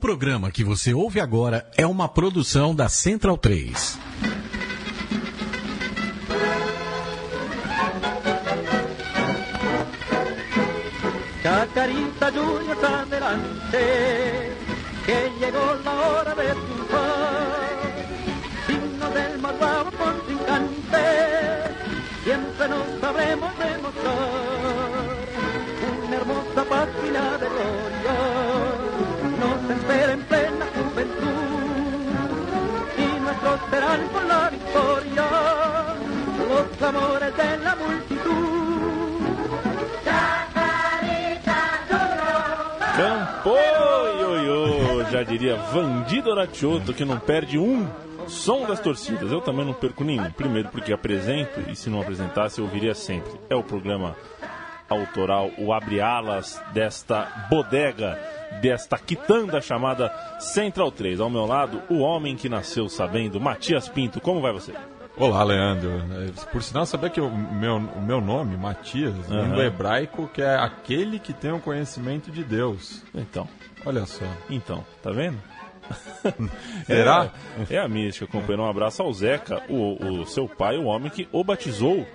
programa que você ouve agora é uma produção da Central 3. Chacarita Junior adelante, que llegó la hora de triunfar. Signo del más bravo contrincante, siempre nos sabremos demostrar. Una hermosa página de gloria Y nuestros serán con la victoria, los amores de la multitud. Campo, ioiô, já diria Vandido Ratioto, que não perde um som das torcidas. Eu também não perco nenhum. Primeiro porque apresento, e se não apresentasse eu ouviria sempre. É o programa autoral, o abre-alas desta bodega, desta quitanda chamada Central 3. Ao meu lado, o homem que nasceu sabendo, Matias Pinto. Como vai você? Olá, Leandro. Por sinal, sabia que o meu, o meu nome, Matias, Aham. língua hebraico, que é aquele que tem o conhecimento de Deus. Então, Olha só. então, tá vendo? Será? É, é a mística, companheiro. Um abraço ao Zeca, o, o seu pai, o homem que o batizou.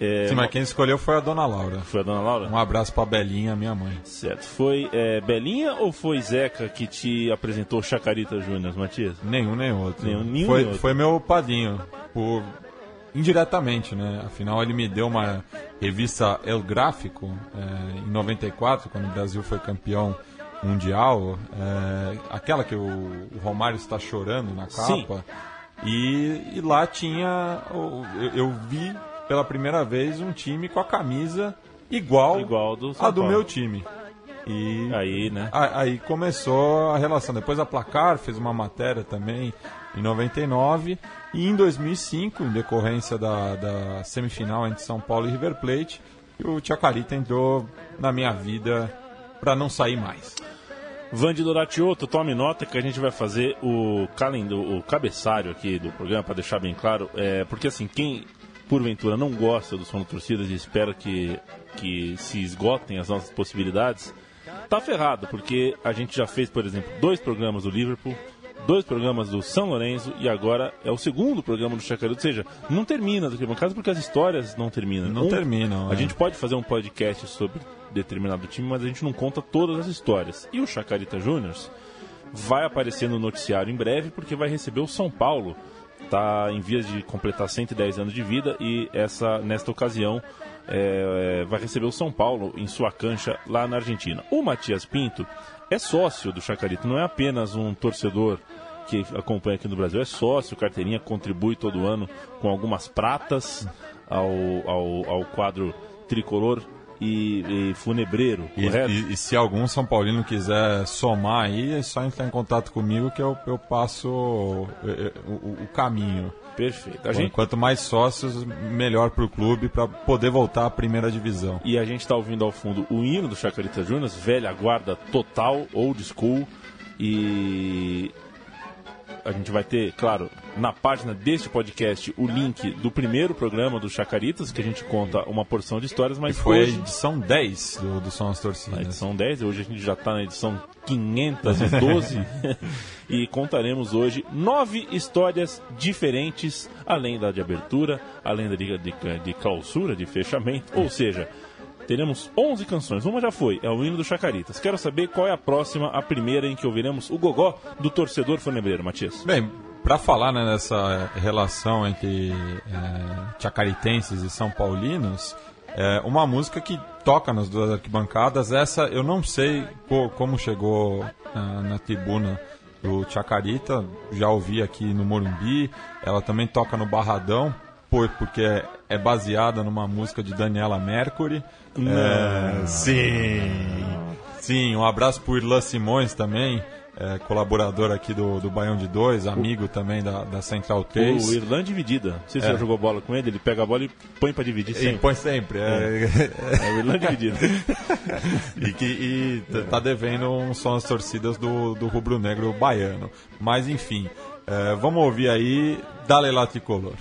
É, Sim, mas quem escolheu foi a dona Laura. Foi a dona Laura? Um abraço pra Belinha, minha mãe. Certo. Foi é, Belinha ou foi Zeca que te apresentou Chacarita Júnior, Matias? Nenhum nem outro. Nenhum, nenhum foi, outro. foi meu padrinho. Por... Indiretamente, né? Afinal, ele me deu uma revista El Gráfico é, em 94, quando o Brasil foi campeão mundial. é, aquela que o, o Romário está chorando na Sim. capa. E, e lá tinha. Eu, eu vi pela primeira vez um time com a camisa igual, Igual do São a do Paulo. meu time. E Aí, né? a- Aí começou a relação. Depois a Placar fez uma matéria também em 99. E em 2005, em decorrência da, da semifinal entre São Paulo e River Plate, o Chacarita entrou na minha vida para não sair mais. Vande Doratioto, tome nota que a gente vai fazer o calendo, o cabeçário aqui do programa, para deixar bem claro. É, porque assim, quem porventura não gosta do som da torcidas e espera que, que se esgotem as nossas possibilidades, tá ferrado, porque a gente já fez, por exemplo, dois programas do Liverpool, dois programas do São Lourenço e agora é o segundo programa do Chacarita. Ou seja, não termina do Arquibancada porque as histórias não terminam. Não terminam, A é. gente pode fazer um podcast sobre determinado time, mas a gente não conta todas as histórias. E o Chacarita Juniors vai aparecer no noticiário em breve porque vai receber o São Paulo. Está em vias de completar 110 anos de vida e essa nesta ocasião é, é, vai receber o São Paulo em sua cancha lá na Argentina. O Matias Pinto é sócio do Chacarita, não é apenas um torcedor que acompanha aqui no Brasil, é sócio, carteirinha, contribui todo ano com algumas pratas ao, ao, ao quadro tricolor e, e funebreiro, E, e- e se algum São Paulino quiser somar aí, é só entrar em contato comigo que eu, eu passo o, o- o caminho. Perfeito. A gente, Quanto mais sócios, melhor para o clube para poder voltar à primeira divisão. e a gente está ouvindo ao fundo o hino do Chacarita Juniors, velha guarda total, old school. E a gente vai ter, claro, na página deste podcast o link do primeiro programa do Chacaritas, que a gente conta uma porção de histórias, mas Foi a hoje, edição 10 do, do Som das Torcidas. edição 10, hoje a gente já está na edição 512 e contaremos hoje nove histórias diferentes, além da de abertura, além da de, de, de clausura, de fechamento, ou seja, teremos 11 canções. Uma já foi, é o hino do Chacaritas. Quero saber qual é a próxima, a primeira em que ouviremos o gogó do torcedor funebreiro, Matias. Bem, para falar né, nessa relação entre é, chacaritenses e são paulinos, é, uma música que toca nas duas arquibancadas, essa eu não sei co- como chegou ah, na tribuna do Chacarita, já ouvi aqui no Morumbi, ela também toca no Barradão, por, porque é, é baseada numa música de Daniela Mercury. É, sim, sim, um abraço pro Irlan Simões também, é, colaborador aqui do, do Baião de Dois, amigo também da, da Central 3. O Irlanda dividida. Não sei se É. você já jogou bola com ele, ele pega a bola e põe pra dividir E sempre. põe sempre. É, É o Irlanda dividida. e que e tá devendo um som às torcidas do, do rubro-negro baiano. Mas enfim, é, vamos ouvir aí Dale La Tricolor.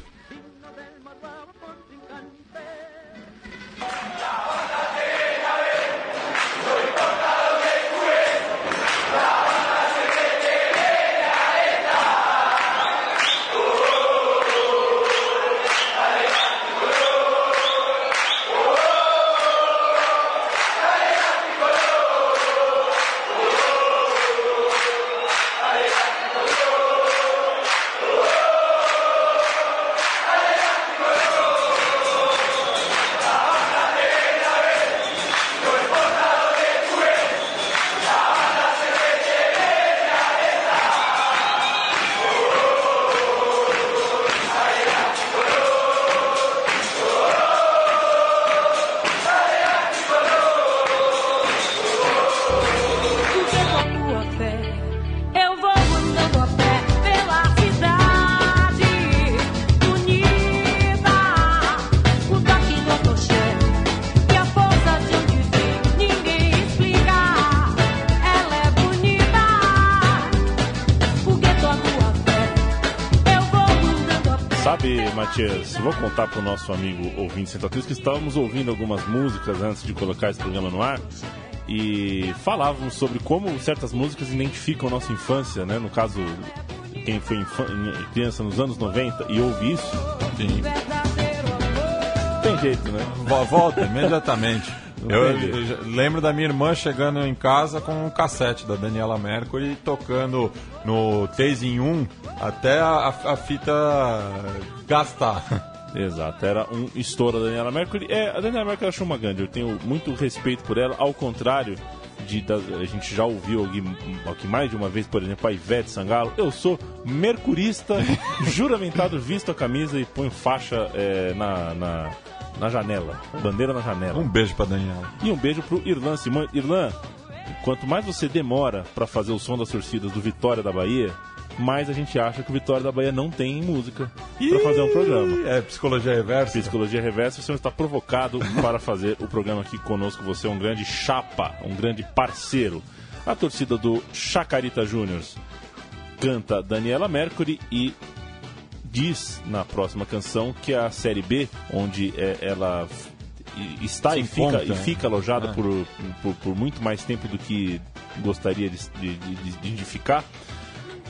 Matias, vou contar para o nosso amigo ouvinte Central que estávamos ouvindo algumas músicas antes de colocar esse programa no ar e falávamos sobre como certas músicas identificam a nossa infância, né? No caso, quem foi criança nos anos 90 e ouve isso, Sim. tem jeito, né? Vo- Volta imediatamente. Eu, eu lembro da minha irmã chegando em casa com um cassete da Daniela Mercury tocando no 3 em 1 até a, a fita gastar. Exato, era um estouro da Daniela Mercury. É, a Daniela Mercury achou uma grande, eu tenho muito respeito por ela, ao contrário de da- a gente já ouviu aqui, aqui mais de uma vez, por exemplo, a Ivete Sangalo. Eu sou mercurista, juramentado, visto a camisa e ponho faixa é, na, na, na janela, bandeira na janela. Um beijo pra Daniela. E um beijo pro Irlan Simões. Irlan, quanto mais você demora pra fazer o som das torcidas do Vitória da Bahia, mais a gente acha que o Vitória da Bahia não tem música pra fazer um programa. É psicologia reversa. Psicologia Reversa, você está provocado para fazer o programa aqui conosco. Você é um grande chapa, um grande parceiro. A torcida do Chacarita Júniors canta Daniela Mercury e diz na próxima canção que a Série B, onde é, ela está e fica, e fica alojada É. por, por, por muito mais tempo do que gostaria de, de, de, de ficar,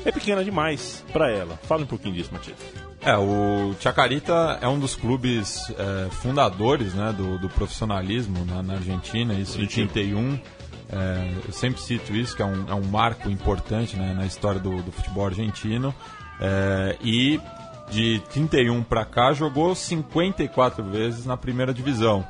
é pequena demais para ela. Fala um pouquinho disso, Matias. É, o Chacarita é um dos clubes é, fundadores né, do, do profissionalismo na, na Argentina, isso em Positivo. 31. É, eu sempre cito isso, que é um, é um marco importante né, na história do, do futebol argentino. É, e de 31 para cá jogou 54 vezes na primeira divisão.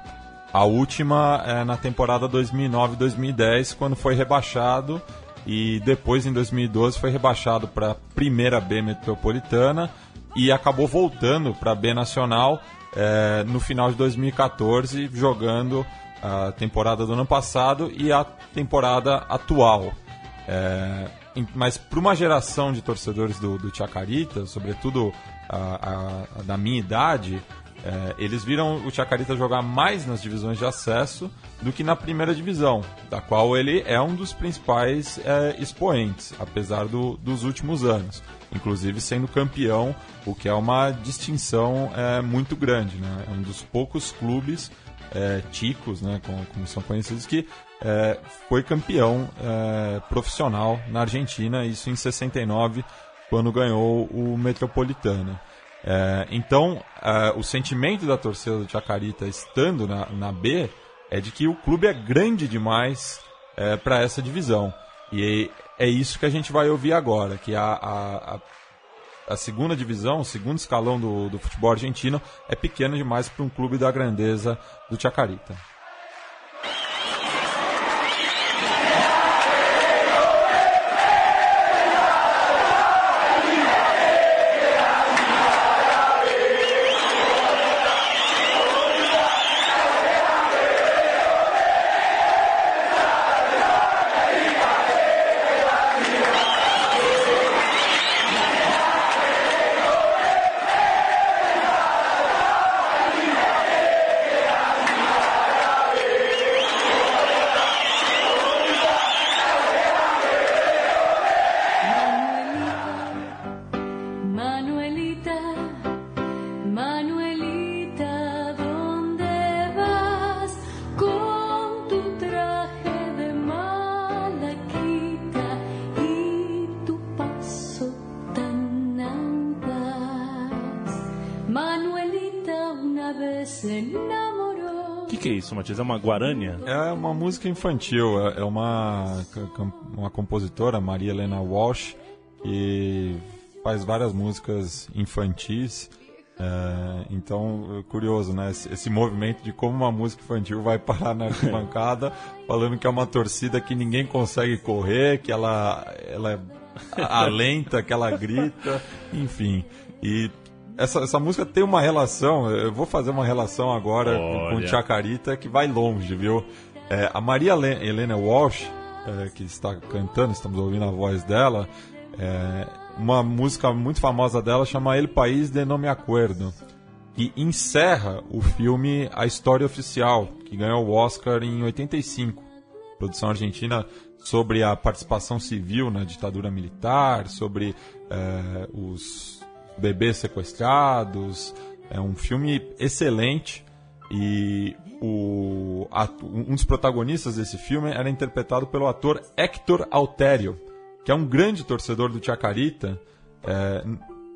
A última é na temporada 2009-2010, quando foi rebaixado e depois em 2012 foi rebaixado para a primeira B metropolitana e acabou voltando para a B nacional eh, no final de 2014, jogando a temporada do ano passado e a temporada atual. É, mas para uma geração de torcedores do, do Chacarita, sobretudo a, a- a da minha idade, é, eles viram o Chacarita jogar mais nas divisões de acesso do que na primeira divisão, da qual ele é um dos principais é, expoentes, apesar do- dos últimos anos, inclusive sendo campeão, o que é uma distinção é, muito grande. Né? É um dos poucos clubes é, ticos, né, como, como são conhecidos, que é, foi campeão é, profissional na Argentina, isso em 69, quando ganhou o Metropolitano. É, então, é, o sentimento da torcida do Chacarita estando na, na B é de que o clube é grande demais para essa divisão. E é isso que a gente vai ouvir agora, que a, a, a a segunda divisão, o segundo escalão do, do futebol argentino, é pequeno demais para um clube da grandeza do Chacarita. Guarânia? É uma música infantil, é é uma, uma compositora, Maria Helena Walsh, que faz várias músicas infantis. É, então, é curioso, né? Esse, esse movimento de como uma música infantil vai parar na arquibancada, falando que é uma torcida que ninguém consegue correr, que ela, ela é alenta, que ela grita, enfim. E essa, essa música tem uma relação, eu vou fazer uma relação agora com Olha. Chacarita que vai longe, viu? É, a Maria Helen- Helena Walsh, é, que está cantando, estamos ouvindo a voz dela, é, uma música muito famosa dela chama El País de No Me Acuerdo, que encerra o filme A História Oficial, que ganhou o Oscar em 85 produção argentina sobre a participação civil na ditadura militar, sobre eh, os bebês sequestrados. É um filme excelente e o, um dos protagonistas desse filme era interpretado pelo ator Hector Alterio, que é um grande torcedor do Chacarita é,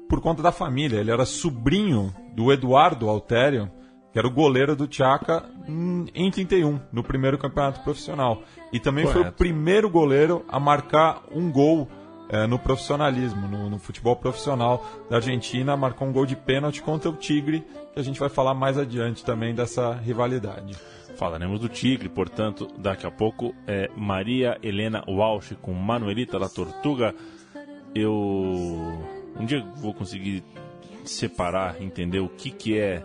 por conta da família. Ele era sobrinho do Eduardo Alterio, que era o goleiro do Chaca em 31, no primeiro campeonato profissional. E também foi o Correto. primeiro goleiro a marcar um gol é, no profissionalismo, no, no futebol profissional da Argentina. Marcou um gol de pênalti contra o Tigre, que a gente vai falar mais adiante também dessa rivalidade. Falaremos do Tigre, portanto, daqui a pouco é Maria Helena Walsh com Manuelita La Tortuga. Eu um dia vou conseguir separar, entender o que que é,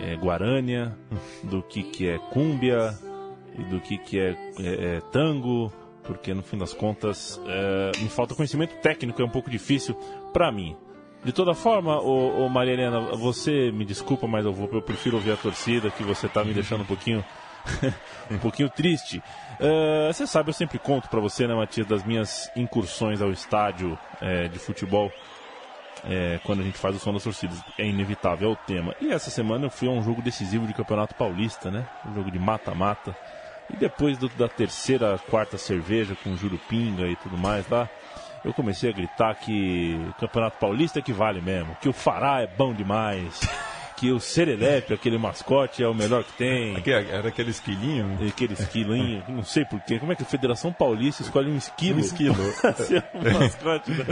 é guarânia, do que que é cúmbia e do que que é, é- é tango, porque no fim das contas é, me falta conhecimento técnico, é um pouco difícil para mim. De toda forma, ô, ô Maria Helena, você me desculpa, mas eu, vou, eu prefiro ouvir a torcida, que você tá me deixando um pouquinho um pouquinho triste. Eh, Você sabe, eu sempre conto pra você, né, Matias, das minhas incursões ao estádio eh, de futebol eh, quando a gente faz o som das torcidas. É inevitável, é o tema. E essa semana eu fui a um jogo decisivo de Campeonato Paulista, né? Um jogo de mata-mata. E depois do- da terceira, quarta cerveja com Jurupinga e tudo mais lá, eu comecei a gritar que o Campeonato Paulista é que vale mesmo, que o Fará é bom demais, que o Serelepe, aquele mascote, é o melhor que tem. Era aquele esquilinho? Aquele esquilinho, não sei porquê. Como é que a Federação Paulista escolhe um esquilo? Um esquilo. ser o mascote, né?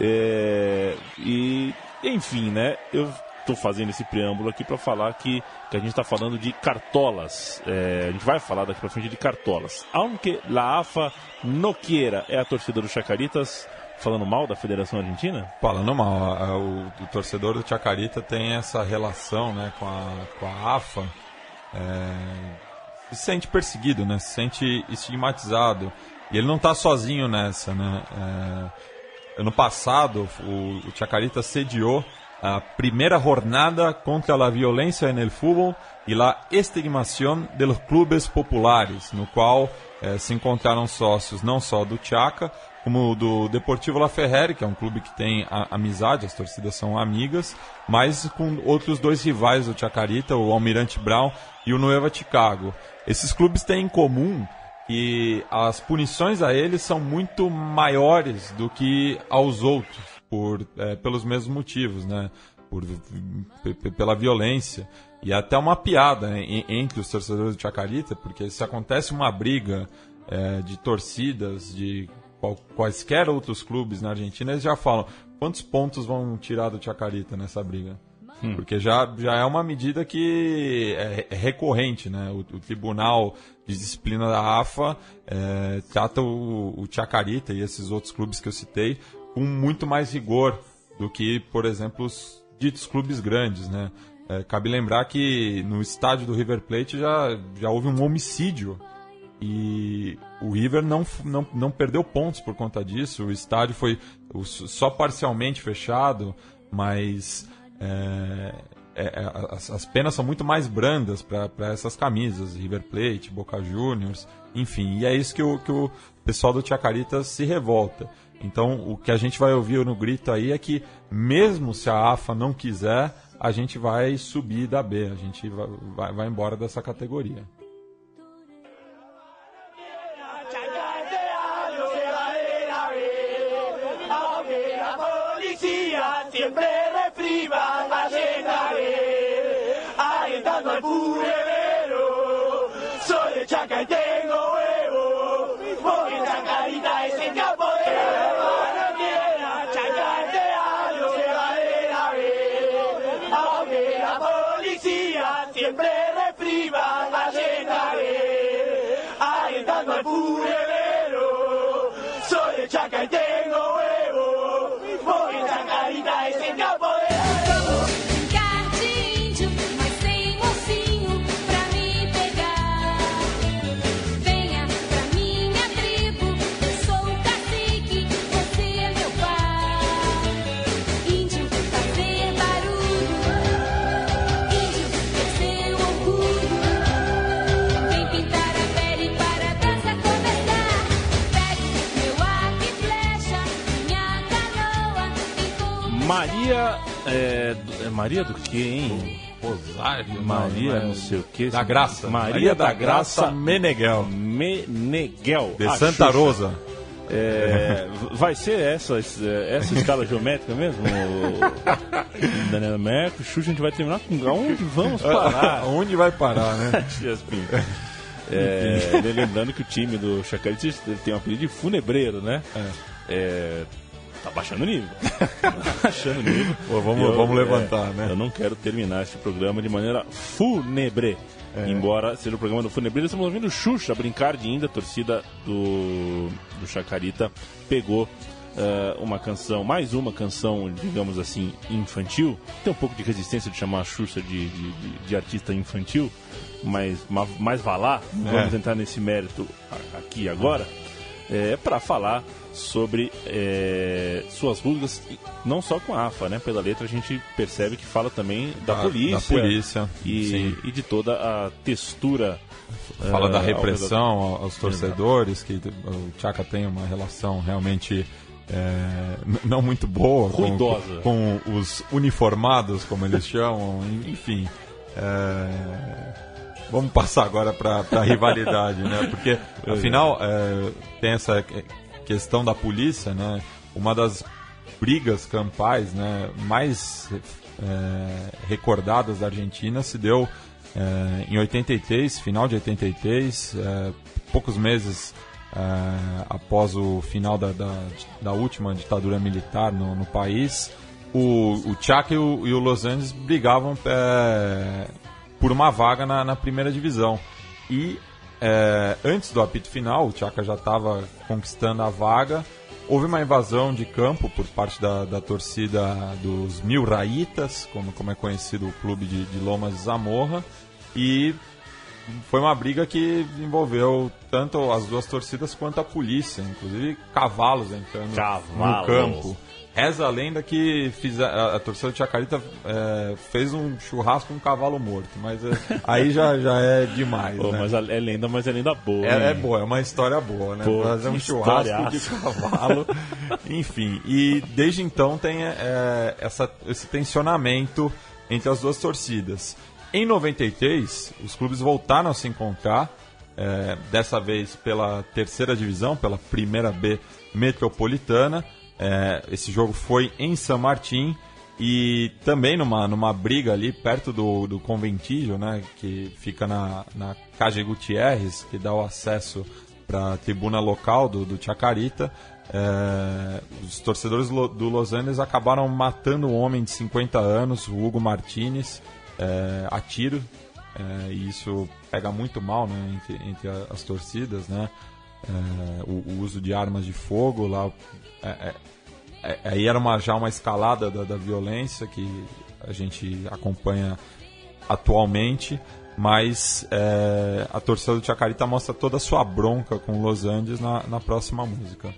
É, e, enfim, né? Eu tô fazendo esse preâmbulo aqui para falar que, que a gente está falando de cartolas. É, a gente vai falar daqui para frente de cartolas. Aunque la AFA no é a torcida do Chacaritas falando mal da Federação Argentina? Falando mal, o, o torcedor do Chacarita tem essa relação né, com, a, com a AFA, é, se sente perseguido, né, se sente estigmatizado. E ele não está sozinho nessa. Né, é, ano passado, o, o Chacarita sediou a primeira jornada contra a violência no futebol e a estigmação de los clubes populares, no qual eh, se encontraram sócios não só do Chaca, como do Deportivo La Ferrere, que é um clube que tem a- amizade, as torcidas são amigas, mas com outros dois rivais do Chacarita, o Almirante Brown e o Nueva Chicago. Esses clubes têm em comum que as punições a eles são muito maiores do que aos outros, por, eh, pelos mesmos motivos, né? Por, pela violência. E é até uma piada né, en- entre os torcedores do Chacarita, porque se acontece uma briga eh, de torcidas de quaisquer outros clubes na Argentina, eles já falam quantos pontos vão tirar do Chacarita nessa briga. Porque já, já é uma medida que é, é recorrente, né? O, o Tribunal de Disciplina da AFA é, trata o, o Chacarita e esses outros clubes que eu citei com muito mais rigor do que, por exemplo, os ditos clubes grandes, né? É, cabe lembrar que no estádio do River Plate já, já houve um homicídio e o River não, não, não perdeu pontos por conta disso. O estádio foi só parcialmente fechado, mas é, é, é, as, as penas são muito mais brandas para essas camisas, River Plate, Boca Juniors, enfim. E é isso que o, que o pessoal do Chacarita se revolta. Então, o que a gente vai ouvir no grito aí é que, mesmo se a AFA não quiser, a gente vai subir da B, a gente vai, vai, vai embora dessa categoria. Al purevero. Soy de Chaca y tengo Magufuli Maria do que, hein? Rosário, Maria, é- não sei o que. Da Graça. Maria, da, Graça, Meneghel. Meneghel. De a Santa Xuxa. Rosa. É, vai ser essa, essa escala geométrica mesmo? Daniela Mercury, Xuxa, a gente vai terminar com onde vamos parar? Onde vai parar, né? É, lembrando que o time do Chacarita tem um apelido de funebreiro, né? É, tá baixando o nível. Tá baixando o nível. Pô, vamos- vamos levantar, né? Eu não quero terminar este programa de maneira fúnebre. É. Embora seja o programa do Funebreiro, estamos ouvindo Xuxa brincar de ainda. A torcida do, do Chacarita pegou eh, uma canção, mais uma canção, digamos assim, infantil. Tem um pouco de resistência de chamar a Xuxa de, de, de- de artista infantil, mas, ma- mas vá lá, É. vamos entrar nesse mérito aqui e agora, é, para falar sobre é, suas rusgas, e não só com a AFA, né? Pela letra a gente percebe que fala também da Da- polícia, da polícia, e, e de toda a textura. Fala da ao repressão ao- aos torcedores, que o Chaka tem uma relação realmente é, não muito boa com, com os uniformados, como eles chamam, enfim. é, vamos passar agora para a rivalidade, né? Porque, afinal, é, tem essa que- questão da polícia, né? Uma das brigas campais né, mais é, recordadas da Argentina se deu é, em 83, final de 83, é, poucos meses é, após o final da, da, da última ditadura militar no, no país. O, o Chaco e o, e o Los Angeles brigavam é, por uma vaga na, na primeira divisão. E é, antes do apito final, o Chaka já estava conquistando a vaga. Houve uma invasão de campo por parte da, da torcida dos Mil Raítas, como, como é conhecido o clube de, de Lomas de Zamorra. E foi uma briga que envolveu tanto as duas torcidas quanto a polícia, inclusive cavalos entrando no Cavalos. campo. Reza a lenda que fiz a, a torcida de Chacarita é, fez um churrasco com um cavalo morto, mas é, aí já, já é demais. Pô, né? mas a- é lenda, mas é lenda boa. É, é boa, é uma história boa, né? Pô, Fazer um churrasco de cavalo. Enfim, e desde então tem é, essa, esse tensionamento entre as duas torcidas. Em 93, os clubes voltaram a se encontrar, é, dessa vez pela terceira divisão, pela primeira B metropolitana. É, esse jogo foi em San Martín e também numa, numa briga ali perto do, do Conventillo, né, que fica na, na Cage Gutierrez, que dá o acesso para a tribuna local do, do Chacarita. É, os torcedores do Los Angeles acabaram matando um homem de 50 anos, o Hugo Martinez, é, a tiro. É, e isso pega muito mal né, entre, entre as torcidas, né? É, o, o uso de armas de fogo lá é, é, é, aí era uma, já uma escalada da, da violência que a gente acompanha atualmente, mas é, a torcida do Chacarita mostra toda a sua bronca com Los Angeles na, na próxima música.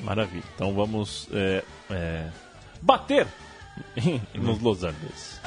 Maravilha. Então vamos é, é, bater nos Los Angeles.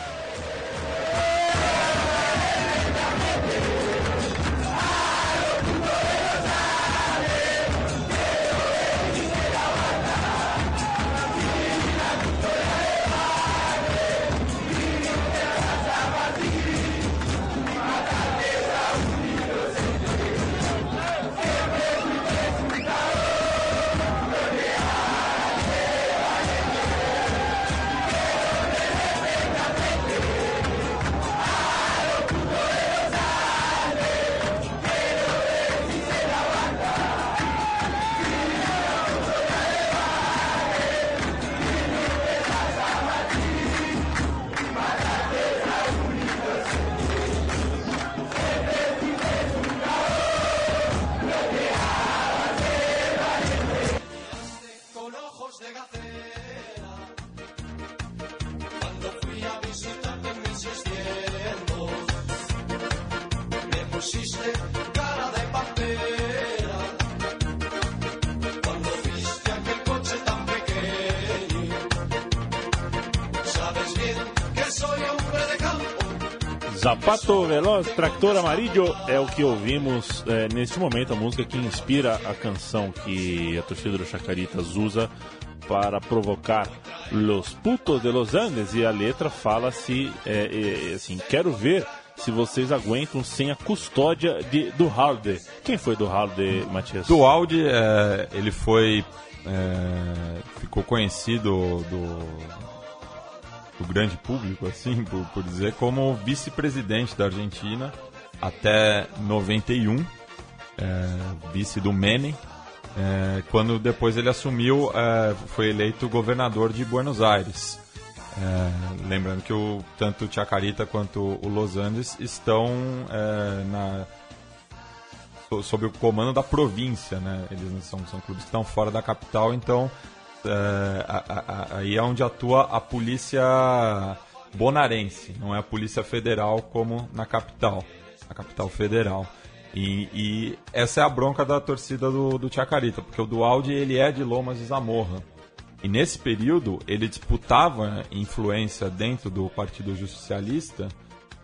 Zapato Veloz Tractor Amarillo é o que ouvimos é, neste momento, a música que inspira a canção que a torcida do Chacaritas usa para provocar Los Putos de Los Andes e a letra fala se é, é, assim, quero ver se vocês aguentam sem a custódia de, do Halde. Quem foi do Halde, Matias? Do Audi, é, ele foi. é, ficou conhecido do, do grande público, assim, por, por dizer, como vice-presidente da Argentina até 91, é, vice do Menem. é, quando depois ele assumiu, é, foi eleito governador de Buenos Aires. É, lembrando que o, tanto o Chacarita quanto o Los Andes estão é, na, so- sob o comando da província, né? Eles não são, são clubes que estão fora da capital, então é, aí é onde atua a polícia bonarense, não é a polícia federal como na capital, a capital federal. E, e essa é a bronca da torcida do, do Chacarita, porque o Dualdi ele é de Lomas de Zamorra. E nesse período ele disputava influência dentro do Partido Justicialista,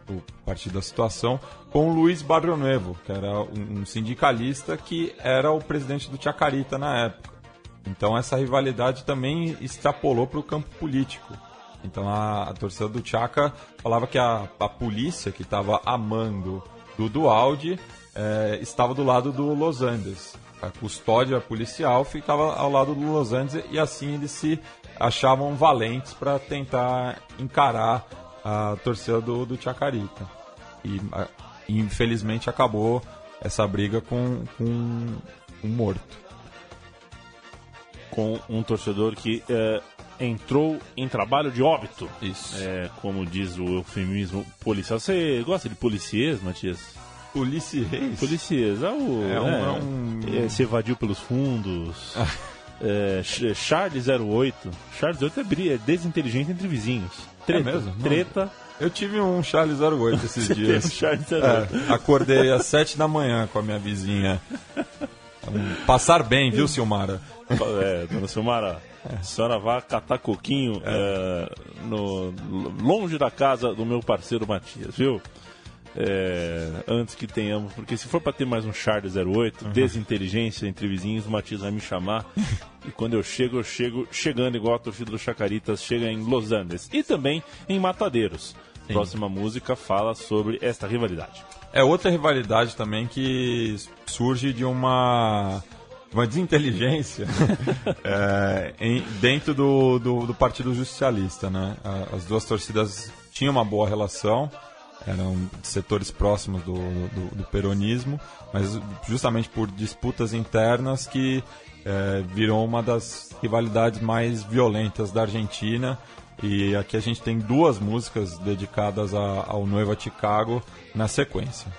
o Partido da Situação, com o Luiz Barrionuevo, que era um, um sindicalista que era o presidente do Chacarita na época. Então essa rivalidade também extrapolou para o campo político. Então a, a torcida do Chaca falava que a, a polícia que estava amando do Dualdi eh, estava do lado do Los Andes. A custódia policial ficava ao lado do Los Andes e assim eles se achavam valentes para tentar encarar a torcida do, do Chacarita. E a- infelizmente acabou essa briga com, com um morto. Com um torcedor que é, entrou em trabalho de óbito. Isso. É, como diz o eufemismo policial. Você gosta de policiês, Matias? Police Reis? Policiês, é o. É um- né, é um- é, se evadiu pelos fundos. é, Ch- Charles 08. Charles 08 é, é desinteligente entre vizinhos. Treta. mesmo? Não. Treta. Eu tive um Charles 08 esses Teve um dias. Charles 08. É, acordei às 7 da manhã com a minha vizinha. Passar bem, viu, Silmara? É, dona Silmara, a senhora vai catar coquinho é, no, longe da casa do meu parceiro Matias, viu? É, antes que tenhamos, porque se for para ter mais um Charles 08, desinteligência entre vizinhos, o Matias vai me chamar. e quando eu chego, eu chego chegando igual a torcida do Chacaritas chega em Los Andes e também em Matadeiros. Próxima música fala sobre esta rivalidade. É outra rivalidade também que surge de uma, uma desinteligência é, em- dentro do, do, do Partido Justicialista. Né? As duas torcidas tinham uma boa relação, eram setores próximos do, do, do peronismo, mas justamente por disputas internas que é, virou uma das rivalidades mais violentas da Argentina. E aqui a gente tem duas músicas dedicadas a- ao Noiva Chicago na sequência.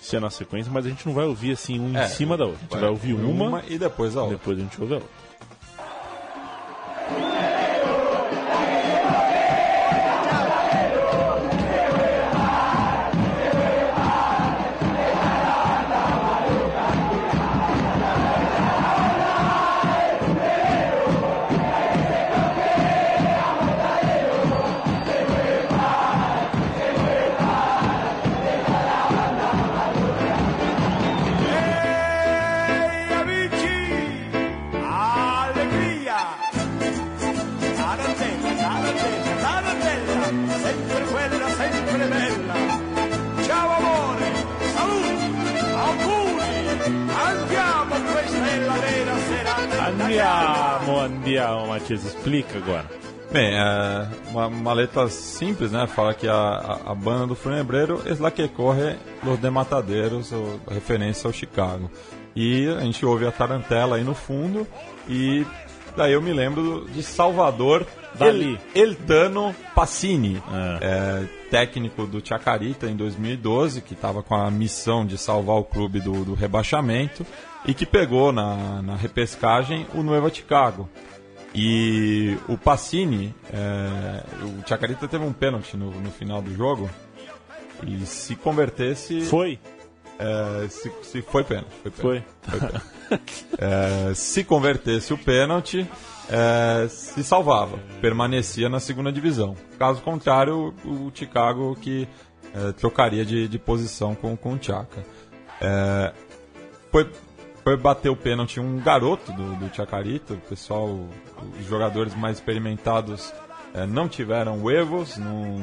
Se é na sequência, mas a gente não vai ouvir assim um É, em cima da outra. A gente vai ouvir uma, e depois a outra. depois a gente ouve a outra. Andiamo, Matias, explica agora. Bem, é uma, uma letra simples, né? Fala que a, a, a banda do Funebreiro é la que corre los de Matadeiros, ou referência ao Chicago. E a gente ouve a tarantela aí no fundo e daí eu me lembro de Salvador Dali. El, Eltano Passini, É. é, técnico do Chacarita em 2012, que estava com a missão de salvar o clube do, do rebaixamento e que pegou na, na repescagem o Nueva Chicago. E o Passini, é, o Chacarita teve um pênalti no, no final do jogo. E se convertesse. Foi? é, se, se foi pênalti. Foi. pênalti. Foi. É, se convertesse o pênalti, é, se salvava, permanecia na segunda divisão. Caso contrário, o, o Chicago que é, trocaria de, de posição com, com o Chaka. É, foi, foi bater o pênalti um garoto do, do Chacarita, o pessoal, os jogadores mais experimentados é, não tiveram erros, não,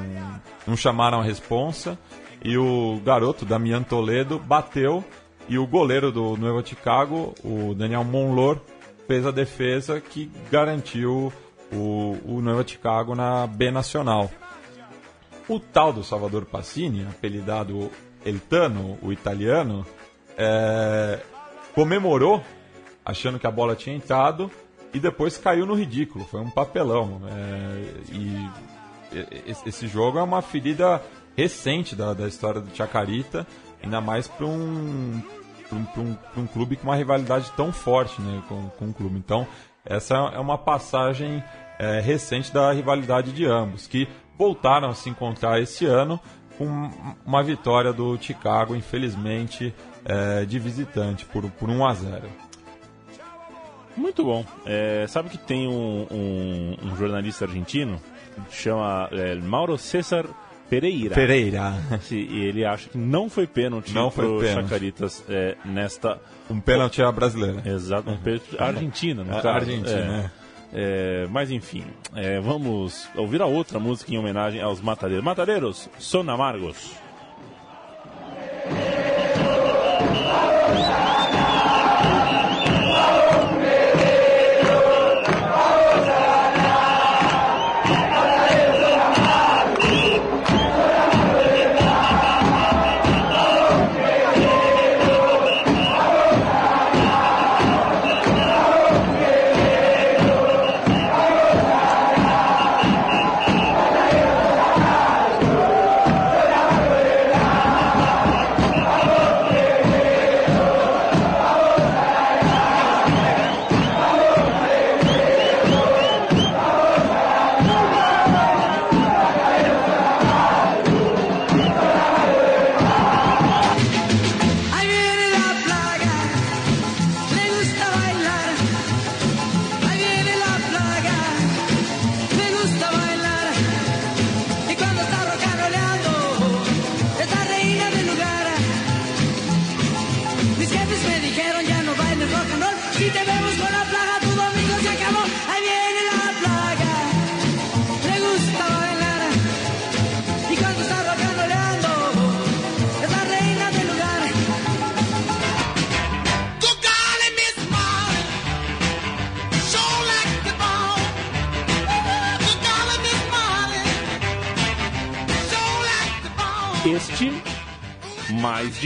não chamaram a responsa, e o garoto, Damian Toledo, bateu, e o goleiro do Nuevo Chicago, o Daniel Monlor, fez a defesa que garantiu o, o Nuevo Chicago na B Nacional. O tal do Salvador Passini, apelidado Eltano, o italiano, é, comemorou achando que a bola tinha entrado e depois caiu no ridículo. Foi um papelão. É, e esse jogo é uma ferida recente da, da história do Chacarita, ainda mais para um, pra um, um, um, clube com uma rivalidade tão forte né, com, com o clube. Então, essa é uma passagem é, recente da rivalidade de ambos, que voltaram a se encontrar esse ano com uma vitória do Chicago, infelizmente, é, de visitante, por, por 1 a 0 Muito bom. É, sabe que tem um, um, um jornalista argentino, chama é, Mauro César Pereira. Pereira. E ele acha que não foi pênalti não foi pro pênalti. Chacaritas é, nesta... Um pênalti à brasileira. Exato, um pênalti argentino, no caso. Argentina, É. É, mas enfim, é, vamos ouvir a outra música em homenagem aos matadeiros. Matadeiros, son amargos.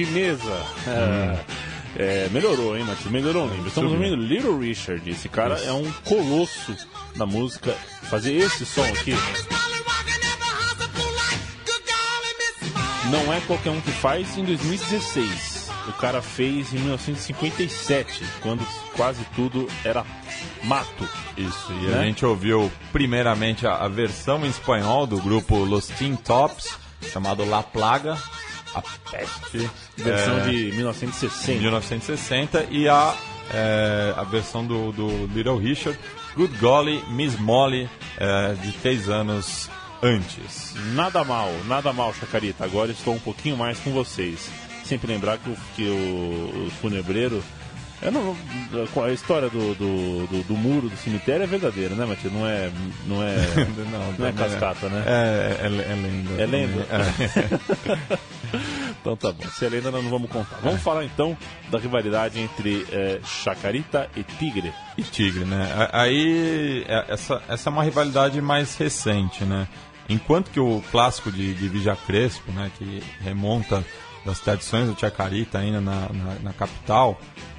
De mesa. É, é, melhorou, hein, Matheus? Melhorou, lembra? Estamos ouvindo Little Richard. Esse cara é um colosso da música. Fazer esse som aqui não é qualquer um que faz em 2016. O cara fez em 1957, quando quase tudo era mato. Isso, e Né? a gente ouviu primeiramente a, a versão em espanhol do grupo Los Teen Tops, chamado La Plaga, a peste, Versão é, de 1960. 1960, e a, é, a versão do, do Little Richard, Good Golly, Miss Molly, é, de três anos antes. Nada mal, nada mal, Chacarita. Agora estou um pouquinho mais com vocês. Sempre lembrar que o, que o, o funebreiro. Eu não, a história do, do, do, do muro do cemitério é verdadeira, né, Matheus? Não é, não é, não é cascata, né? É, é, é lenda. É lenda? É. Então tá bom. Se é lenda, nós não vamos contar. Vamos falar então da rivalidade entre é, Chacarita e Tigre. e Tigre, né? Aí é- essa, essa é uma rivalidade mais recente, né? Enquanto que o clássico de, de Vija Crespo, né, que remonta das tradições do Chacarita ainda na, na, na capital, é,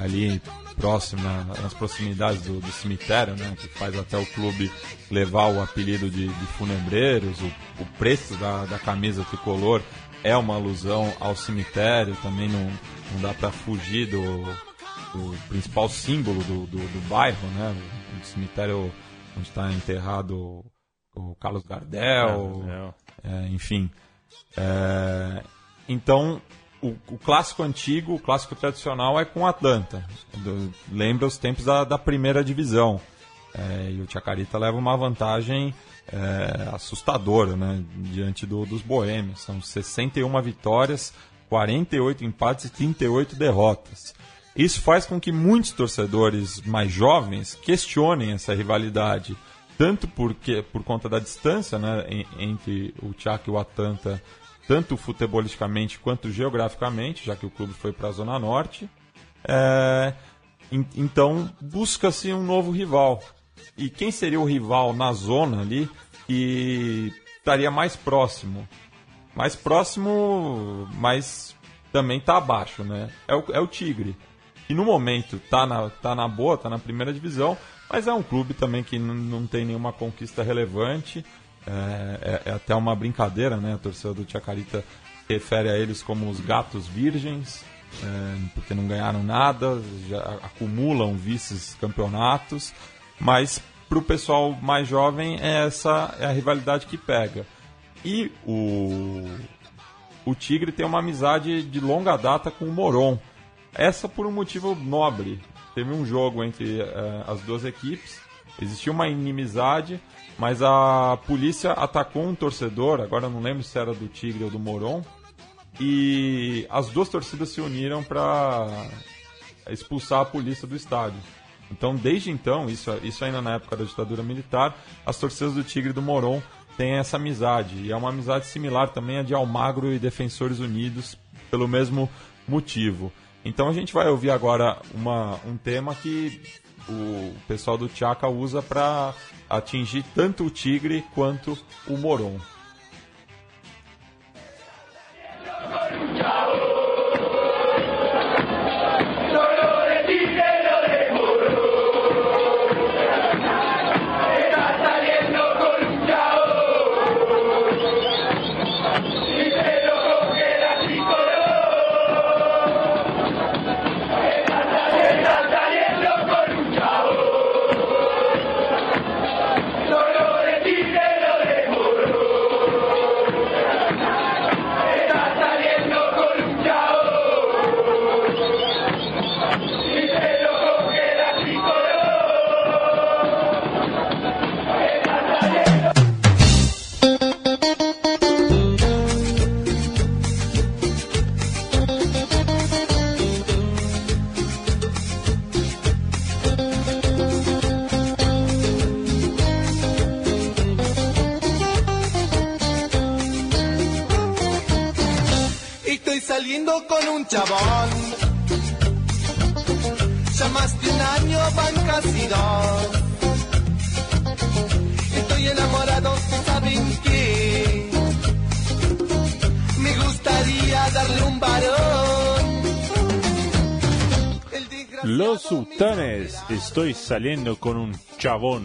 ali próximo, na- nas proximidades do, do cemitério, né, que faz até o clube levar o apelido de, de funebreiros, o, o preço da, da camisa tricolor é uma alusão ao cemitério, também não, não dá para fugir do, do principal símbolo do, do, do bairro, né? O cemitério onde está enterrado o Carlos Gardel, É, é, enfim. É, então, o, o clássico antigo, o clássico tradicional é com o Atlanta. Lembra os tempos da, da primeira divisão. É, e o Chacarita leva uma vantagem é, assustadora né, diante do- dos boêmios. São 61 vitórias, 48 empates e 38 derrotas. Isso faz com que muitos torcedores mais jovens questionem essa rivalidade, tanto porque por conta da distância né, en- entre o Chaco e o Atlanta, tanto futebolisticamente quanto geograficamente, já que o clube foi para a Zona Norte. É, en- então busca-se um novo rival. E quem seria o rival na zona ali que estaria mais próximo? Mais próximo, mas também está abaixo, né? É o, é o Tigre. Que no momento tá na, tá na boa, tá na primeira divisão, mas é um clube também que não tem nenhuma conquista relevante. É, é- é até uma brincadeira, né? A torcida do Chacarita refere a eles como os gatos virgens, é, porque não ganharam nada, já acumulam vices-campeonatos, mas para o pessoal mais jovem é essa é a rivalidade que pega. E o, o Tigre tem uma amizade de longa data com o Moron. Essa por um motivo nobre. Teve um jogo entre eh, as duas equipes, existiu uma inimizade, mas a polícia atacou um torcedor, agora eu não lembro se era do Tigre ou do Moron, e as duas torcidas se uniram para expulsar a polícia do estádio. Então, desde então, isso, isso ainda na época da ditadura militar, as torcidas do Tigre e do Moron têm essa amizade. E é uma amizade similar também à de Almagro e Defensores Unidos, pelo mesmo motivo. Então a gente vai ouvir agora uma, um tema que o pessoal do Tchaka usa para atingir tanto o Tigre quanto o Moron. Estou saliendo com um chavón.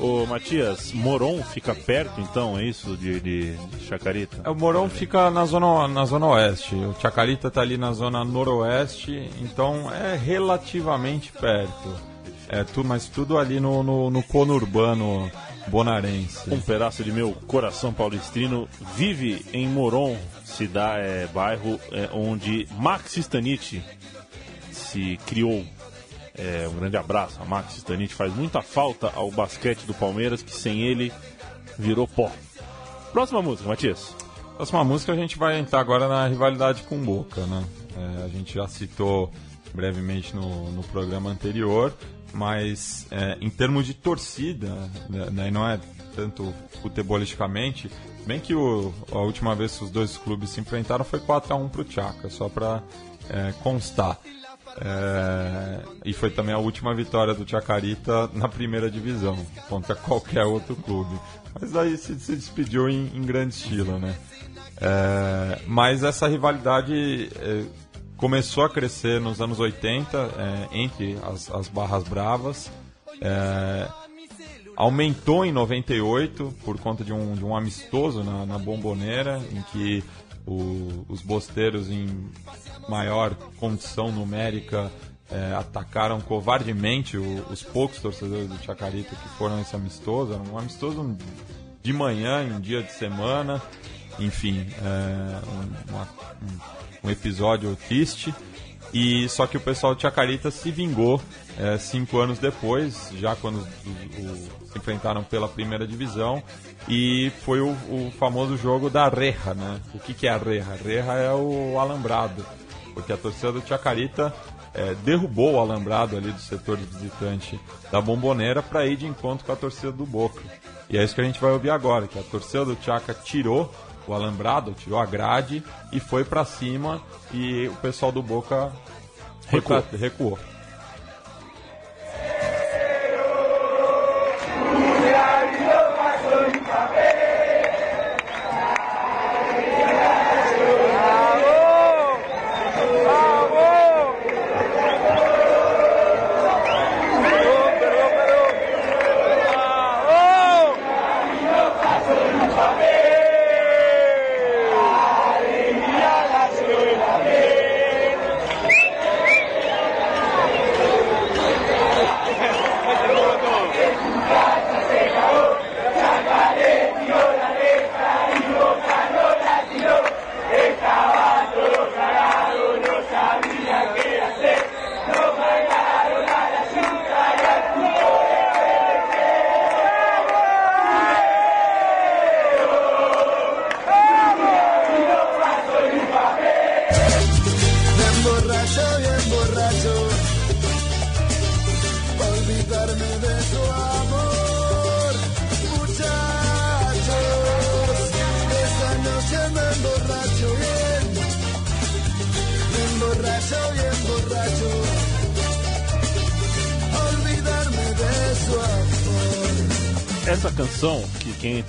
Ô Matias, Moron fica perto então, é isso, de, de, Chacarita? É, O Moron fica na zona, na zona oeste, o Chacarita está ali na zona noroeste, então é relativamente perto. É tudo, mas tudo ali no, no, no conurbano bonarense. Um pedaço de meu coração paulistrino vive em Moron, cidade, é, bairro é, onde Max Stanich se criou. É, um grande abraço a Max Stanich. Faz muita falta ao basquete do Palmeiras, que sem ele virou pó. Próxima música, Matias. Próxima música a gente vai entrar agora na rivalidade com Boca, né? É, a gente já citou brevemente no, no programa anterior, mas é, em termos de torcida, né, né, não é tanto futebolisticamente, bem que o- a última vez que os dois clubes se enfrentaram foi 4x1 pro Tchaka, só para constar. É, e foi também a última vitória do Chacarita na primeira divisão, contra qualquer outro clube. Mas aí se, se despediu em, em grande estilo, né? É, mas essa rivalidade é, começou a crescer nos anos 80 é, entre as, as Barras Bravas. É, aumentou em 98 por conta de um, de um amistoso na, na Bomboneira, em que o- os bosteiros em maior condição numérica é, atacaram covardemente o- os poucos torcedores do Chacarita que foram esse amistoso. Era um amistoso de manhã, em um dia de semana. enfim, é, um, uma- um- um episódio triste. E só que o pessoal de Chacarita se vingou é, cinco anos depois, já quando o- o- enfrentaram pela primeira divisão, e foi o, o famoso jogo da reja, né? O que, que é a reja? A reja é o alambrado, porque a torcida do Chacarita é, derrubou o alambrado ali do setor de visitante da Bomboneira para ir de encontro com a torcida do Boca. E é isso que a gente vai ouvir agora, que a torcida do Chaca tirou o alambrado, tirou a grade e foi para cima e o pessoal do Boca Recuou. pra- recuou.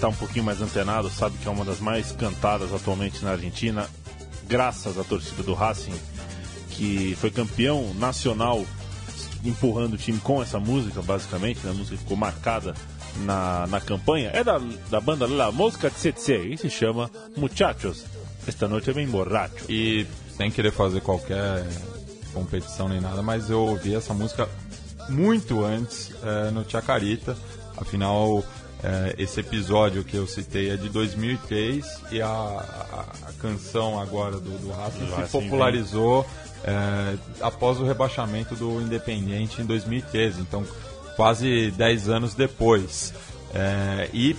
Que quem tá um pouquinho mais antenado sabe que é uma das mais cantadas atualmente na Argentina, graças à torcida do Racing, que foi campeão nacional empurrando o time com essa música, basicamente, né? a música ficou marcada na, na campanha, é da, da banda La Mosca Tsetse, e se chama Muchachos, esta noite é bem borracho. E sem querer fazer qualquer competição nem nada, mas eu ouvi essa música muito antes eh, no Chacarita. Afinal, eh, esse episódio que eu citei é de 2003 e a, a- a canção agora do, do Racing se popularizou eh, após o rebaixamento do Independiente em 2013. Então, quase 10 anos depois. Eh, e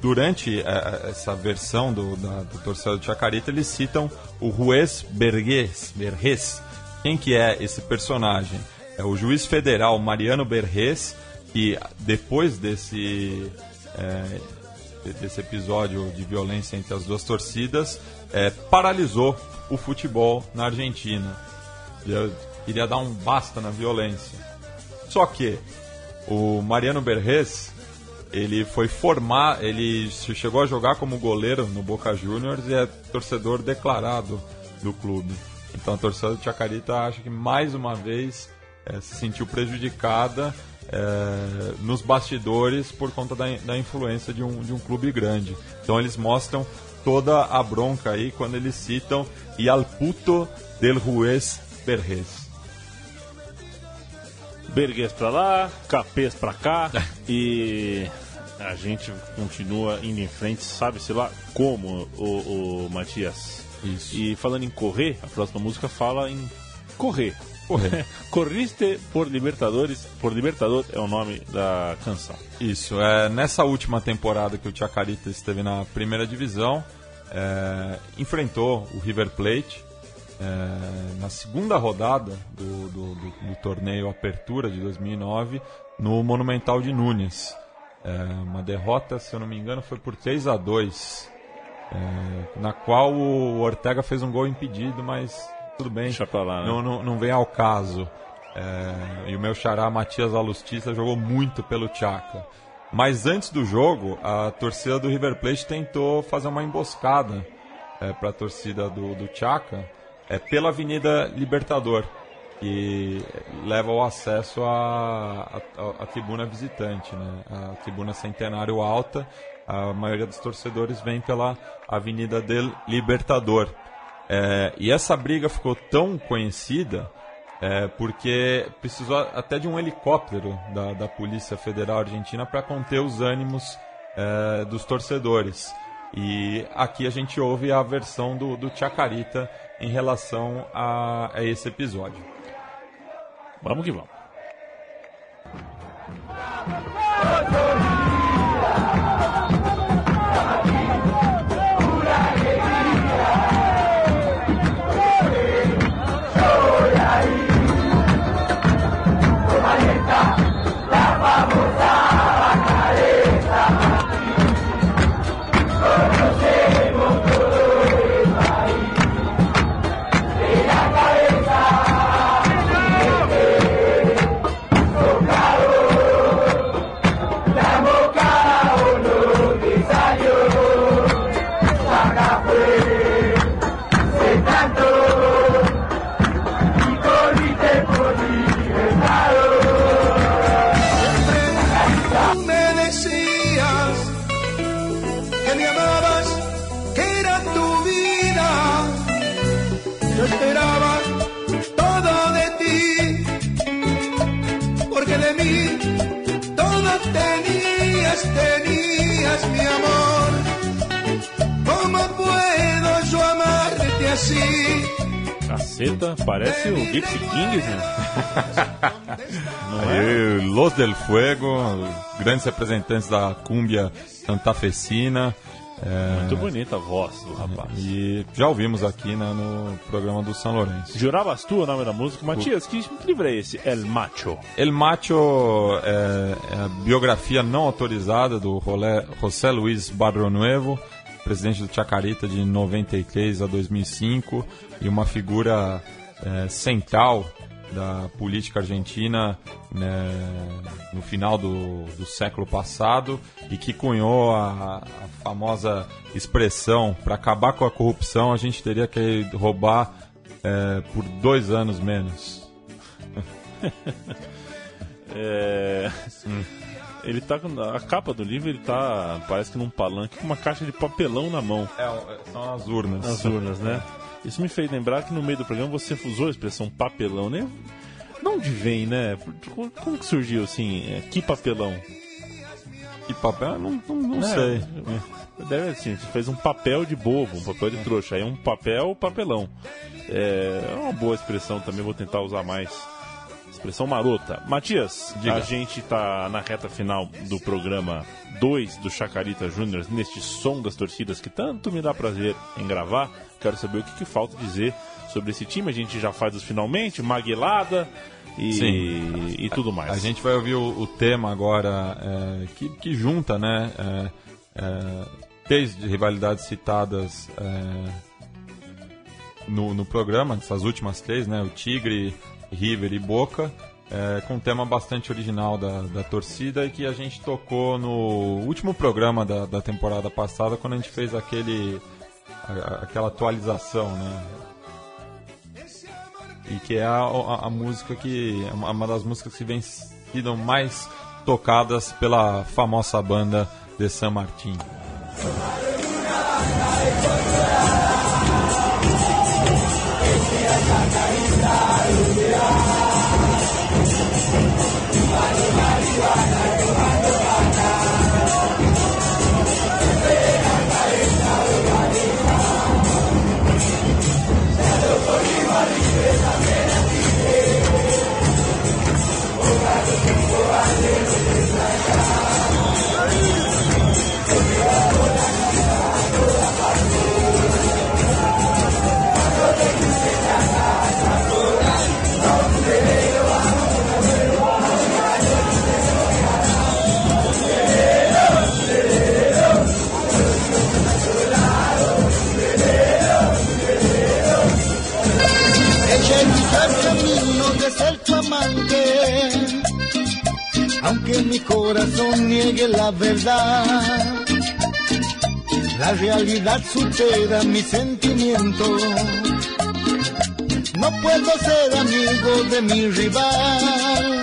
durante eh, essa versão do, da, do torcedor do Chacarita, eles citam o Juez Berges, Berges. Quem que é esse personagem? É o juiz federal Mariano Berges, que depois desse, de- desse episódio de violência entre as duas torcidas, eh, paralisou o futebol na Argentina. Ele queria dar um basta na violência. Só que o Mariano Berres, ele foi formar, ele chegou a jogar como goleiro no Boca Juniors e é torcedor declarado do clube. Então a torcida do Chacarita acha que mais uma vez eh, se sentiu prejudicada eh, nos bastidores por conta da, da influência de um, de um clube grande. Então eles mostram toda a bronca aí quando eles citam e al puto del juez Berres. Berguês pra lá, Capês pra cá e a gente continua indo em frente, sabe-se lá como, o, o Matias. Isso. E falando em correr, a próxima música fala em correr. Correr. Corriste por Libertadores, por Libertador é o nome da canção. Isso, é, nessa última temporada que o Chacarita esteve na primeira divisão, é, enfrentou o River Plate é, na segunda rodada do, do, do- do torneio Apertura de 2009 no Monumental de Nunes. É, uma derrota, se eu não me engano, foi por 3 a 2 é, na qual o Ortega fez um gol impedido, mas tudo bem. Deixa pra lá, né? Não, não, não vem ao caso. É, e o meu xará Matias Alustiça jogou muito pelo Chaca. Mas antes do jogo, a torcida do River Plate tentou fazer uma emboscada para a torcida do, do é, pela Avenida Libertador, que leva o acesso à, à, à tribuna visitante, né? a tribuna Centenário Alta. A maioria dos torcedores vem pela Avenida del Libertador. É, e essa briga ficou tão conhecida é, porque precisou até de um helicóptero da, da Polícia Federal Argentina para conter os ânimos é, dos torcedores. E aqui a gente ouve a versão do, do Chacarita em relação a, a esse episódio. Vamos que vamos. Caceta, parece o Gypsy Kings, né? Não é? Aí, Los del Fuego, grandes representantes da cúmbia santafesina. é, Muito bonita a voz do rapaz. E já ouvimos aqui né, no programa do São Lourenço. Jurabas tu o nome da música? Matias, que livro é esse? El Macho. El Macho é, é a biografia não autorizada do Rolé- José Luiz Barronuevo, presidente do Chacarita de 93 a 2005 e uma figura é, central da política argentina né, no final do, do século passado e que cunhou a, a famosa expressão para acabar com a corrupção a gente teria que roubar é, por dois anos menos. É... Ele tá com a capa do livro, ele tá parece que num palanque com uma caixa de papelão na mão. É, são as urnas. As urnas, né? Isso me fez lembrar que no meio do programa você usou a expressão papelão, né? De onde vem, né? Como que surgiu assim? é, que papelão? Que papel? Não, não, não É, sei. Deve assim, você fez um papel de bobo, um papel de trouxa. Aí um papel, papelão. É é uma boa expressão também, vou tentar usar mais. Expressão marota. Matias, Diga. a gente tá na reta final do programa 2 do Chacarita Júnior, neste som das torcidas que tanto me dá prazer em gravar. Quero saber o que, que falta dizer sobre esse time. A gente já faz os finalmente, Maguelada e, Sim. e tudo mais. A gente vai ouvir o, o tema agora é, que, que junta, né? É, é, três rivalidades citadas é, no, no programa, essas últimas três, né? O Tigre, River e Boca. é, com um tema bastante original da, da torcida e que a gente tocou no último programa da, da temporada passada, quando a gente fez aquele, a- aquela atualização, né? e que é a, a- a música que uma das músicas que vem sido mais tocadas pela famosa banda de San Martín. La realidad supera mi sentimiento. No puedo ser amigo de mi rival.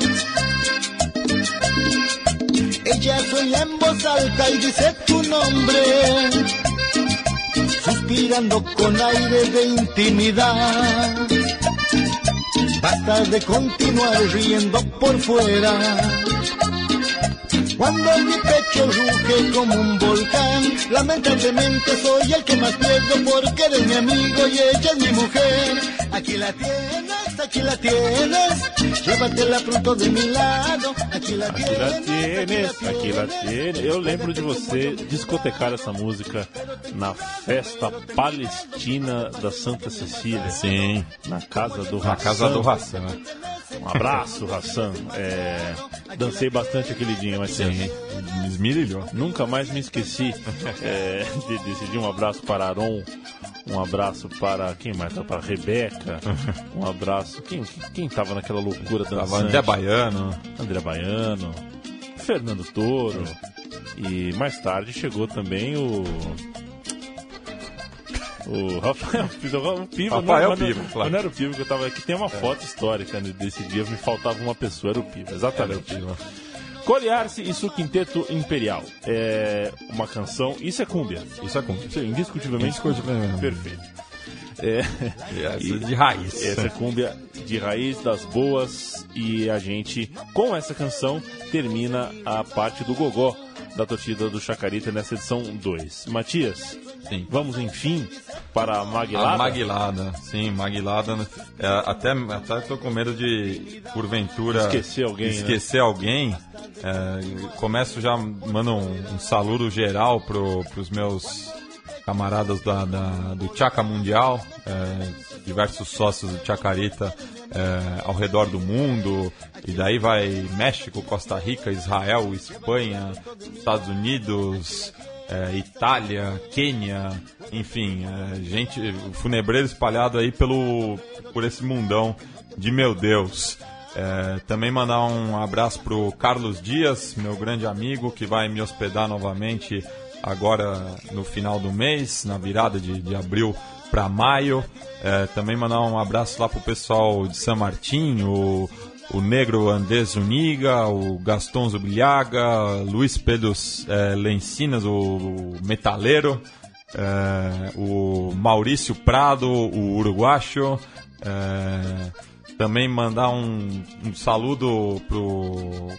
Ella sueña en voz alta y dice tu nombre suspirando con aire de intimidad. Basta de continuar riendo por fuera. Cuando mi pecho ruge como un volcán, lamentablemente soy el que más pierdo porque eres mi amigo y ella es mi mujer. Aquí la tienes, aquí la tienes, llévatela pronto de mi lado. Aqui la tienes, tienes, aqui la tienes. Eu lembro de você discotecar essa música na festa palestina da Santa Cecília. Sim, Na casa do na casa Hassan. do Hassan. Um abraço, Hassan. É, dancei bastante aquele dia, mas Sim, esmirilhou. nunca mais me esqueci é, de decidir um abraço para Aron, um abraço para quem mais? Para Rebeca, um abraço. Quem, quem tava naquela loucura Tava dançante? André Baiano. André Baiano, Fernando Toro. E mais tarde chegou também o. O Rafael Piva. O Piva Rafael não- Piva, claro. Não era o Piva que eu tava aqui. Tem uma foto histórica né, desse dia, me faltava uma pessoa, era o Piva, exatamente. Colear-se e seu quinteto imperial. É uma canção. Isso é cúmbia. Isso é. Isso é indiscutivelmente. Indiscutivelmente. Perfeito. É, Essa de raiz. essa é cúmbia de raiz das boas e a gente, com essa canção, termina a parte do gogó da torcida do Chacarita nessa edição 2. Matias, Sim. vamos enfim para a Maguilada? A Maguilada, sim, Maguilada. né? É, até, tô com medo de, porventura, Esquecer alguém, né? Esquecer alguém. É, começo já, mando um, um saludo geral pro, pros meus camaradas da, da- do Chaca Mundial, é, diversos sócios do Chacarita é, ao redor do mundo, e daí vai México, Costa Rica, Israel, Espanha, Estados Unidos, é, Itália, Quênia, enfim, é, gente, funebreiro espalhado aí pelo, por esse mundão de meu Deus. É, também mandar um abraço pro Carlos Dias, meu grande amigo, que vai me hospedar novamente agora no final do mês, na virada de, de abril para maio. É, também mandar um abraço lá pro pessoal de San Martín, o, o Negro Andrés Zuniga, o Gaston Zubiliaga, Luiz Pedro é, Lencinas, o metaleiro, é, o Maurício Prado, o uruguacho. é, também mandar um, um saludo pro,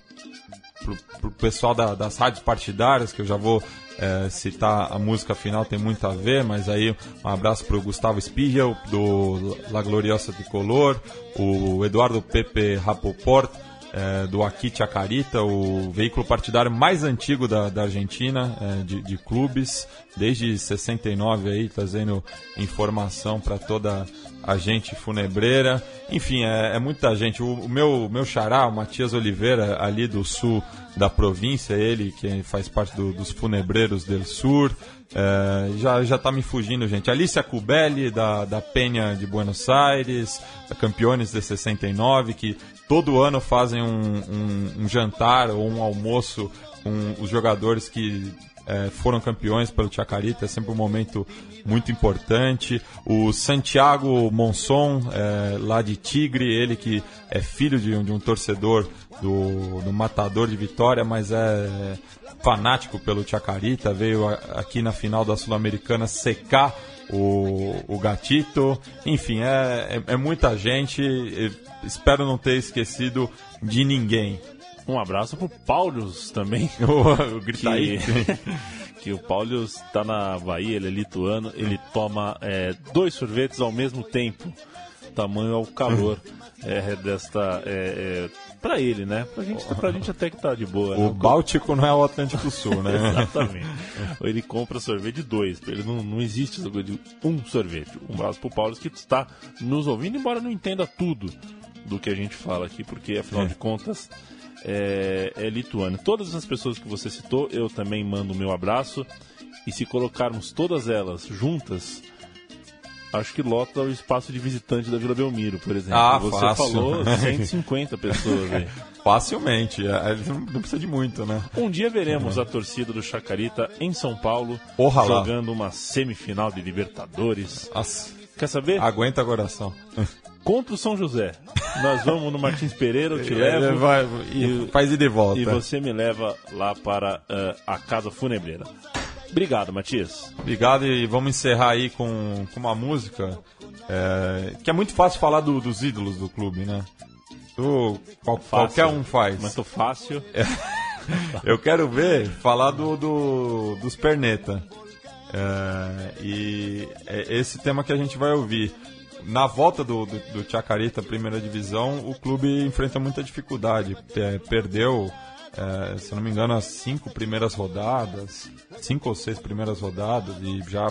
pro, pro pessoal da- das rádios partidárias, que eu já vou é, citar a música final, tem muito a ver, mas aí um abraço pro Gustavo Spiegel, do La Gloriosa Tricolor, o Eduardo Pepe Rapoport, é, do Aqui Chacarita, o veículo partidário mais antigo da, da Argentina, é, de, de clubes, desde 69 aí, trazendo informação para toda a gente funebreira. Enfim, é, é muita gente. O, o meu, meu xará, o Matias Oliveira, ali do sul da província, ele que faz parte do- dos funebreiros del Sur, é, já, já tá me fugindo, gente. Alicia Cubelli, da, da Penha de Buenos Aires, a Campeones de 69, que todo ano fazem um, um, um jantar ou um almoço com os jogadores que é, foram campeões pelo Chacarita, é sempre um momento muito importante. O Santiago Monson, é, lá de Tigre, ele que é filho de um, de um torcedor do, do Matador de Vitória, mas é fanático pelo Chacarita, veio aqui na final da Sul-Americana secar o, o Gatito. Enfim, é, é, é muita gente. Espero não ter esquecido de ninguém. Um abraço pro Paulius também. O, o Gritaí. que, que o Paulius tá na Bahia, ele é lituano, ele toma é, dois sorvetes ao mesmo tempo. Tamanho ao calor é, desta. É, é, pra ele, né? Pra gente, pra gente até que tá de boa. né? O Báltico não é o Atlântico Sul, né? Exatamente. Ele compra sorvete de dois. Ele não, não existe de um sorvete. Um abraço pro Paulo que está nos ouvindo, embora não entenda tudo do que a gente fala aqui, porque afinal de contas é, é lituano. Todas as pessoas que você citou, eu também mando o meu abraço. E se colocarmos todas elas juntas, acho que lota o espaço de visitante da Vila Belmiro, por exemplo. Ah, você fácil. falou 150 pessoas aí. Facilmente. é, Não não precisa de muito, né? Um dia veremos a torcida do Chacarita em São Paulo jogando uma semifinal de Libertadores. Nossa, Quer saber? aguenta coração. Contra o São José. Nós vamos no Martins Pereira, eu te levo. Ele vai, e faz e volta. E você me leva lá para eh, a casa funebreira. Obrigado, Matias. Obrigado e vamos encerrar aí com, com uma música é, que é muito fácil falar do- dos ídolos do clube, né? Tu- qual- qualquer um faz. Mas tô fácil. Eu quero ver falar do, do- dos Perneta. É, e é esse tema que a gente vai ouvir. Na volta do, do, do Chacarita, primeira divisão, o clube enfrenta muita dificuldade. É, perdeu, é, se não me engano, as cinco primeiras rodadas, cinco ou seis primeiras rodadas, e já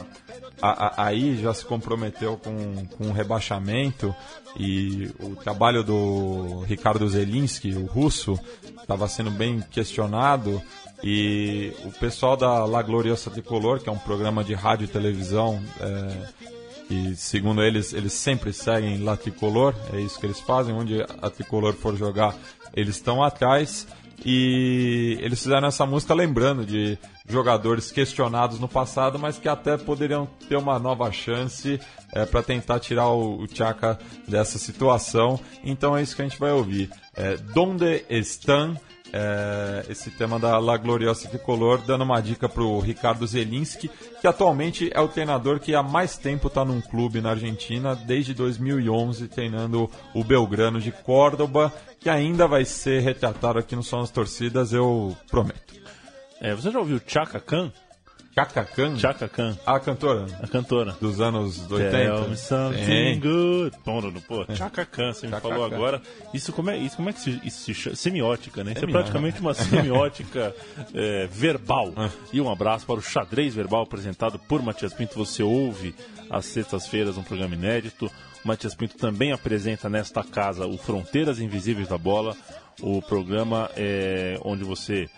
a- a- aí já se comprometeu com, com o rebaixamento. E o trabalho do Ricardo Zelinski, o russo, estava sendo bem questionado. E o pessoal da La Gloriosa Tricolor, que é um programa de rádio e televisão, é, e segundo eles, eles sempre seguem La Tricolor, é isso que eles fazem, onde a Tricolor for jogar, eles estão atrás. E eles fizeram essa música lembrando de jogadores questionados no passado, mas que até poderiam ter uma nova chance para tentar tirar o, o Chaka dessa situação. Então é isso que a gente vai ouvir. É, Donde están? É, esse tema da La Gloriosa Tricolor, dando uma dica para o Ricardo Zelinski, que atualmente é o treinador que há mais tempo está num clube na Argentina, desde 2011, treinando o Belgrano de Córdoba, que ainda vai ser retratado aqui no Som das Torcidas, eu prometo. É, você já ouviu Chaka Khan? Chaka Khan? Chaka Khan, A cantora a cantora. dos anos 80. Tell me something Sim. good. Pô, pô, Chaka Khan, você me Chaka falou Khan. agora. Isso como é, isso como é que se, isso se chama? Semiótica, né? Isso é Semiótica. praticamente uma semiótica é, verbal. Ah. E um abraço para o Xadrez Verbal apresentado por Matias Pinto. Você ouve às sextas-feiras um programa inédito. O Matias Pinto também apresenta nesta casa o Fronteiras Invisíveis da Bola, o programa é, onde você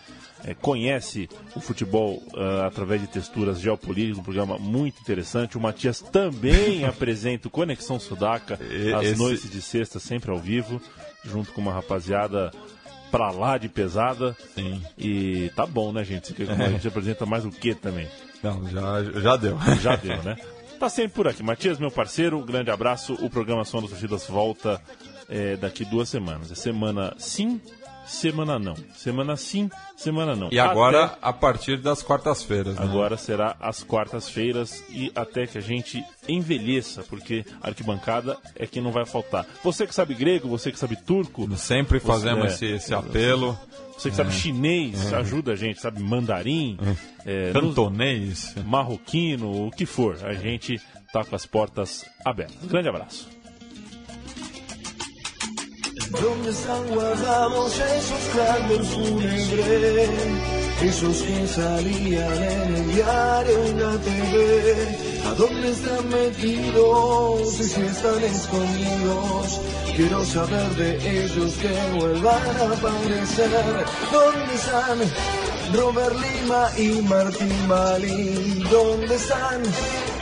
é, conhece o futebol ah, através de texturas geopolíticas, um programa muito interessante. O Matias também apresenta o Conexão Sudaca E- às esse- noites de sexta, sempre ao vivo, junto com uma rapaziada pra lá de pesada. Sim. E tá bom, né, gente? Você que A gente apresenta mais o que também? Não, já, já deu. Já deu, né? Tá sempre por aqui. Matias, meu parceiro, um grande abraço. O programa Som das Torcidas volta é, daqui duas semanas. É semana sim, semana não. Semana sim, semana não. E agora, Até- a partir das quartas-feiras. Né? Agora será às quartas-feiras e até que a gente envelheça, porque arquibancada é que não vai faltar. Você que sabe grego, você que sabe turco, Sempre fazemos é, esse, esse apelo. você que sabe chinês, ajuda a gente, sabe mandarim, é, nos- Cantonês. marroquino, o que for. A gente tá com as portas abertas. Grande abraço. ¿Dónde están guardados esos cráneos fúnebres? Esos que salían en el diario y la TV. ¿A dónde están metidos y si están escondidos? Quiero saber de ellos que vuelvan a aparecer. ¿Dónde están Robert Lima y Martín Malín? ¿Dónde están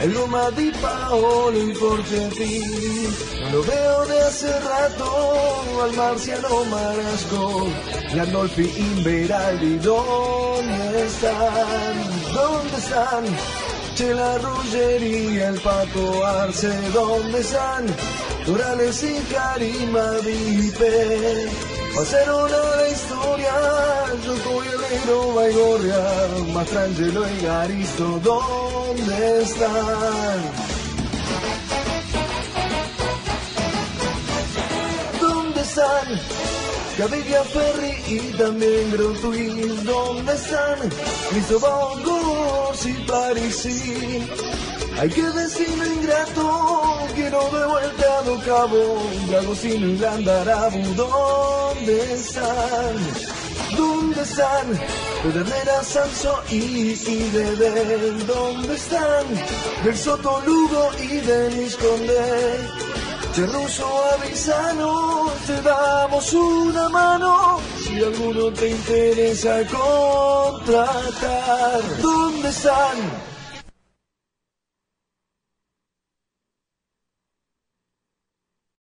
el Loma di Paolo y Porchetti? Lo veo de hace rato al marciano Marasco, Landolfi Inveraldi, ¿dónde están? ¿Dónde están? Chela Ruggería, el Paco Arce, ¿dónde están? Durales y Karima Vipe. Pasaron a la historia, Yoko y Herrero, Baigorria, Mastrangelo y Garisto, ¿dónde están? ¿Dónde están? Gaviria Ferri y también Grotwin, ¿dónde están? Cristóbal Gómez y Parisi. Hay que destino ingrato, quiero de vuelta do cabo, Dragocino y Landarabu, ¿dónde están? ¿Dónde están? Pedernera, Sanso y, Dedel, ¿dónde están? Del Soto, Lugo y Denis Conde. Cerruso avisano, te damos una mano si alguno te interesa contratar. ¿Dónde están?